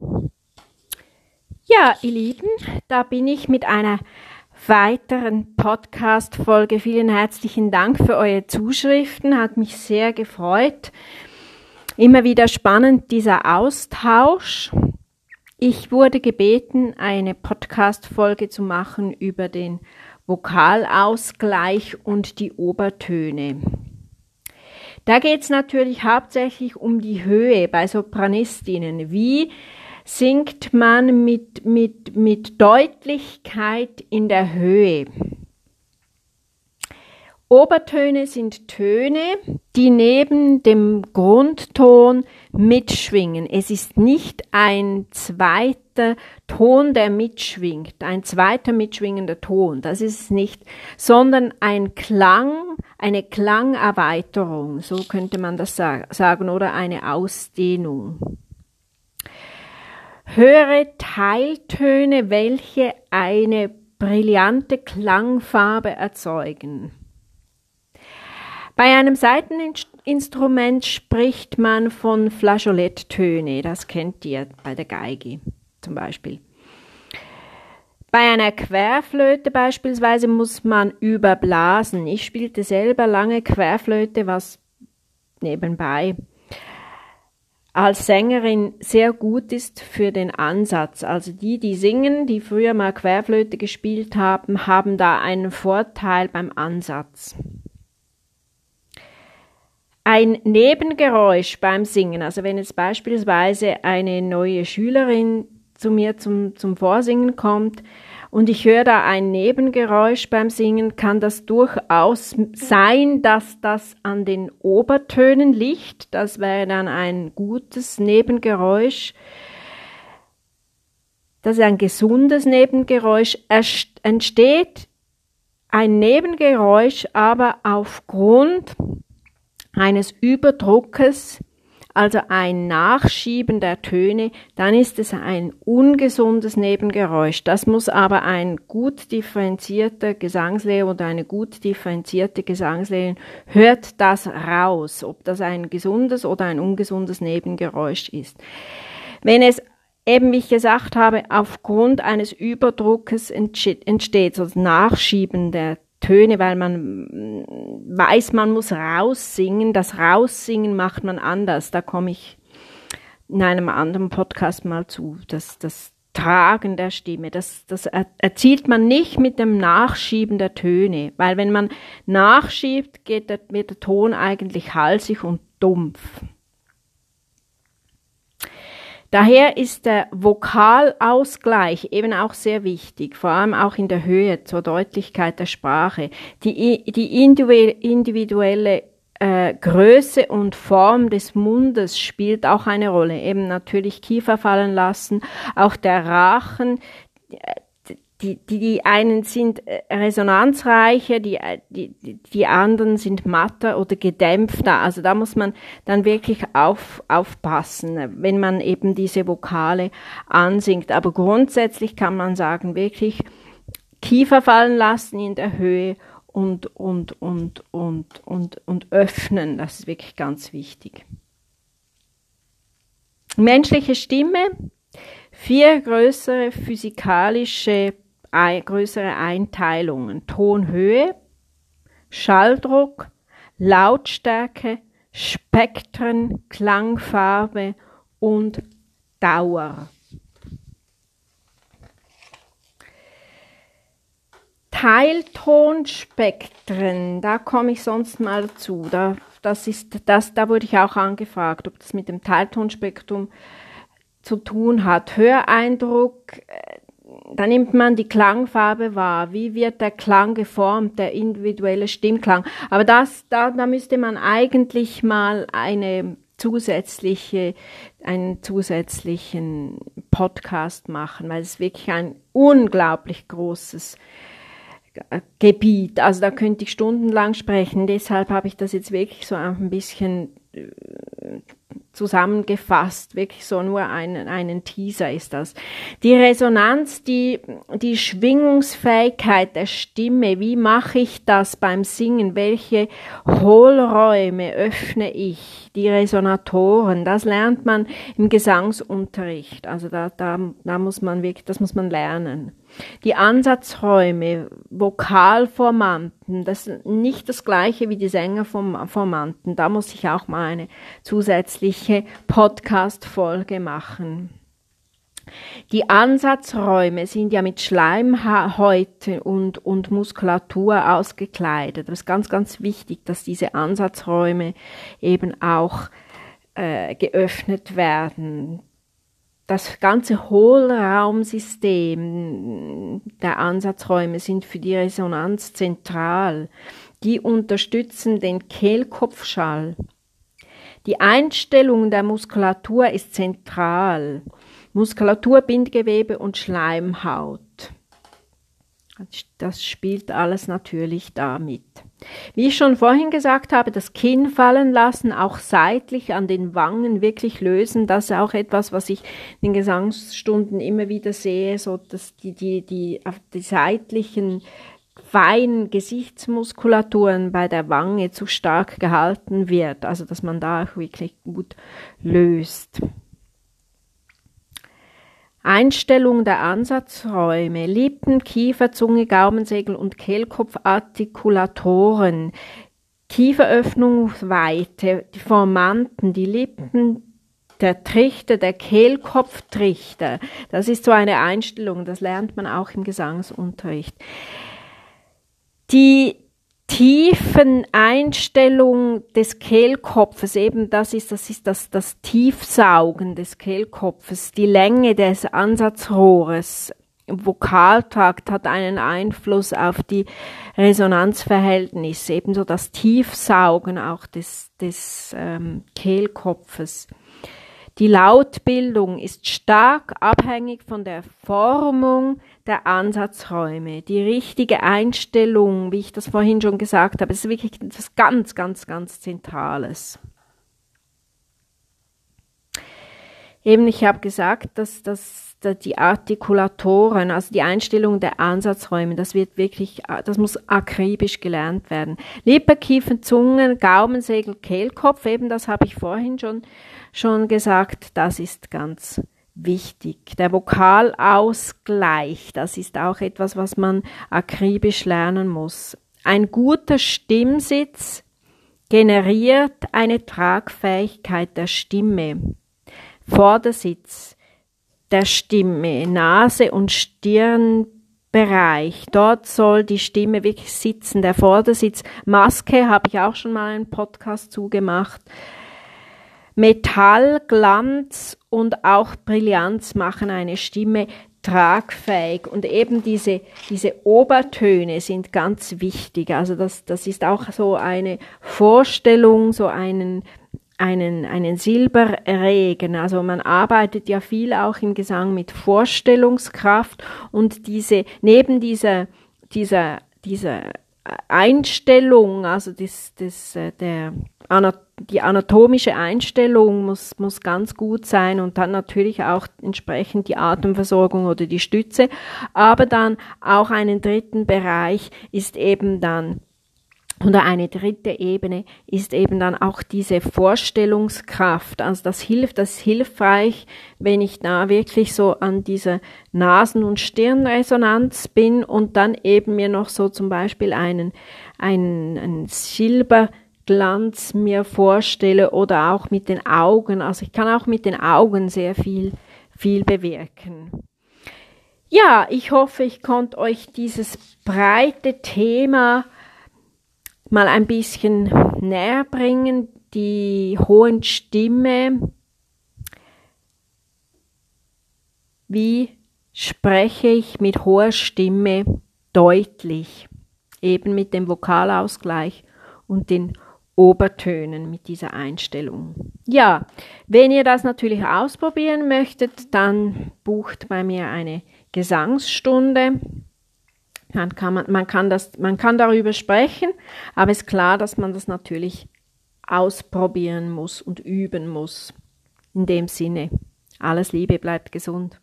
Ja, ihr Lieben, da bin ich mit einer weiteren Podcast-Folge. Vielen herzlichen Dank für eure Zuschriften, hat mich sehr gefreut. Immer wieder spannend dieser Austausch. Ich wurde gebeten, eine Podcast-Folge zu machen über den Vokalausgleich und die Obertöne. Da geht es natürlich hauptsächlich um die Höhe bei Sopranistinnen. Wie singt man mit, mit, mit Deutlichkeit in der Höhe. Obertöne sind Töne, die neben dem Grundton mitschwingen. Es ist nicht ein zweiter Ton, der mitschwingt, ein zweiter mitschwingender Ton, das ist es nicht, sondern ein Klang, eine Klangerweiterung, so könnte man das sagen, oder eine Ausdehnung höhere Teiltöne, welche eine brillante Klangfarbe erzeugen. Bei einem Saiteninstrument spricht man von Flageoletttöne, das kennt ihr bei der Geige zum Beispiel. Bei einer Querflöte beispielsweise muss man überblasen. Ich spielte selber lange Querflöte, was nebenbei als Sängerin sehr gut ist für den Ansatz. Also die, die singen, die früher mal Querflöte gespielt haben, haben da einen Vorteil beim Ansatz. Ein Nebengeräusch beim Singen, also wenn jetzt beispielsweise eine neue Schülerin zu mir zum, zum Vorsingen kommt, und ich höre da ein Nebengeräusch beim Singen, kann das durchaus sein, dass das an den Obertönen liegt. Das wäre dann ein gutes Nebengeräusch. Das ist ein gesundes Nebengeräusch. Entsteht ein Nebengeräusch aber aufgrund eines Überdruckes also ein Nachschieben der Töne, dann ist es ein ungesundes Nebengeräusch. Das muss aber ein gut differenzierter Gesangslehrer oder eine gut differenzierte Gesangslehrerin hört das raus, ob das ein gesundes oder ein ungesundes Nebengeräusch ist. Wenn es eben, wie ich gesagt habe, aufgrund eines Überdruckes entsteht, so das Nachschieben der Töne, weil man mm, weiß, man muss raussingen. Das Raussingen macht man anders. Da komme ich in einem anderen Podcast mal zu. Das, das Tragen der Stimme, das, das erzielt man nicht mit dem Nachschieben der Töne, weil wenn man nachschiebt, geht der, wird der Ton eigentlich halsig und dumpf. Daher ist der Vokalausgleich eben auch sehr wichtig, vor allem auch in der Höhe zur Deutlichkeit der Sprache. Die, die individuelle äh, Größe und Form des Mundes spielt auch eine Rolle. Eben natürlich Kiefer fallen lassen, auch der Rachen, die, die, die einen sind äh, resonanzreicher, die, äh, die, die anderen sind matter oder gedämpfter. Also da muss man dann wirklich auf, aufpassen, wenn man eben diese Vokale ansingt. Aber grundsätzlich kann man sagen, wirklich Kiefer fallen lassen in der Höhe und, und, und, und, und, und öffnen. Das ist wirklich ganz wichtig. Menschliche Stimme, vier größere physikalische größere Einteilungen. Tonhöhe, Schalldruck, Lautstärke, Spektren, Klangfarbe und Dauer. Teiltonspektren, da komme ich sonst mal zu. Da, das ist, das, da wurde ich auch angefragt, ob das mit dem Teiltonspektrum zu tun hat. Höreindruck, äh, da nimmt man die Klangfarbe wahr. Wie wird der Klang geformt, der individuelle Stimmklang? Aber das, da, da müsste man eigentlich mal eine zusätzliche, einen zusätzlichen Podcast machen, weil es wirklich ein unglaublich großes Gebiet. Also da könnte ich stundenlang sprechen. Deshalb habe ich das jetzt wirklich so ein bisschen äh, zusammengefasst, wirklich so nur einen, einen Teaser ist das. Die Resonanz, die, die Schwingungsfähigkeit der Stimme, wie mache ich das beim Singen, welche Hohlräume öffne ich, die Resonatoren, das lernt man im Gesangsunterricht, also da, da, da muss man wirklich, das muss man lernen. Die Ansatzräume, Vokalformanten, das ist nicht das gleiche wie die Sängerformanten. Da muss ich auch mal eine zusätzliche Podcast-Folge machen. Die Ansatzräume sind ja mit Schleimhäute und, und Muskulatur ausgekleidet. Das ist ganz, ganz wichtig, dass diese Ansatzräume eben auch äh, geöffnet werden das ganze Hohlraumsystem der Ansatzräume sind für die Resonanz zentral. Die unterstützen den Kehlkopfschall. Die Einstellung der Muskulatur ist zentral. Muskulatur, Bindgewebe und Schleimhaut. Das spielt alles natürlich damit. Wie ich schon vorhin gesagt habe, das Kinn fallen lassen, auch seitlich an den Wangen wirklich lösen, das ist auch etwas, was ich in den Gesangsstunden immer wieder sehe, so dass die, die, die, die seitlichen feinen Gesichtsmuskulaturen bei der Wange zu stark gehalten wird, also dass man da auch wirklich gut löst. Einstellung der Ansatzräume, Lippen, Kiefer, Zunge, Gaumensegel und Kehlkopfartikulatoren, Kieferöffnungsweite, die Formanten, die Lippen, der Trichter, der Kehlkopftrichter. Das ist so eine Einstellung, das lernt man auch im Gesangsunterricht. Die tiefen Einstellung des Kehlkopfes, eben das ist, das ist das, das Tiefsaugen des Kehlkopfes, die Länge des Ansatzrohres, Vokaltrakt hat einen Einfluss auf die Resonanzverhältnisse, ebenso das Tiefsaugen auch des, des ähm, Kehlkopfes. Die Lautbildung ist stark abhängig von der Formung der Ansatzräume, die richtige Einstellung, wie ich das vorhin schon gesagt habe, ist wirklich etwas ganz, ganz, ganz Zentrales. Eben, ich habe gesagt, dass, dass die Artikulatoren, also die Einstellung der Ansatzräume, das wird wirklich, das muss akribisch gelernt werden. Lippe, Kiefen, Zungen, Gaumensegel, Kehlkopf, eben das habe ich vorhin schon, schon gesagt, das ist ganz wichtig. Der Vokalausgleich, das ist auch etwas, was man akribisch lernen muss. Ein guter Stimmsitz generiert eine Tragfähigkeit der Stimme. Vordersitz der Stimme, Nase und Stirnbereich. Dort soll die Stimme wirklich sitzen. Der Vordersitz, Maske, habe ich auch schon mal einen Podcast zugemacht. Metall, Glanz und auch Brillanz machen eine Stimme tragfähig und eben diese, diese Obertöne sind ganz wichtig. Also das, das ist auch so eine Vorstellung, so einen, einen, einen Silberregen. Also man arbeitet ja viel auch im Gesang mit Vorstellungskraft und diese, neben dieser, dieser, dieser Einstellung, also das, das, äh, der, die anatomische Einstellung muss, muss ganz gut sein und dann natürlich auch entsprechend die Atemversorgung oder die Stütze. Aber dann auch einen dritten Bereich ist eben dann oder eine dritte Ebene ist eben dann auch diese Vorstellungskraft. Also das hilft, das ist hilfreich, wenn ich da wirklich so an dieser Nasen- und Stirnresonanz bin und dann eben mir noch so zum Beispiel einen, einen, einen Silberglanz mir vorstelle oder auch mit den Augen. Also ich kann auch mit den Augen sehr viel, viel bewirken. Ja, ich hoffe, ich konnte euch dieses breite Thema mal ein bisschen näher bringen, die hohen Stimme. Wie spreche ich mit hoher Stimme deutlich? Eben mit dem Vokalausgleich und den Obertönen mit dieser Einstellung. Ja, wenn ihr das natürlich ausprobieren möchtet, dann bucht bei mir eine Gesangsstunde. Dann kann man, man, kann das, man kann darüber sprechen, aber es ist klar, dass man das natürlich ausprobieren muss und üben muss. In dem Sinne, alles Liebe, bleibt gesund.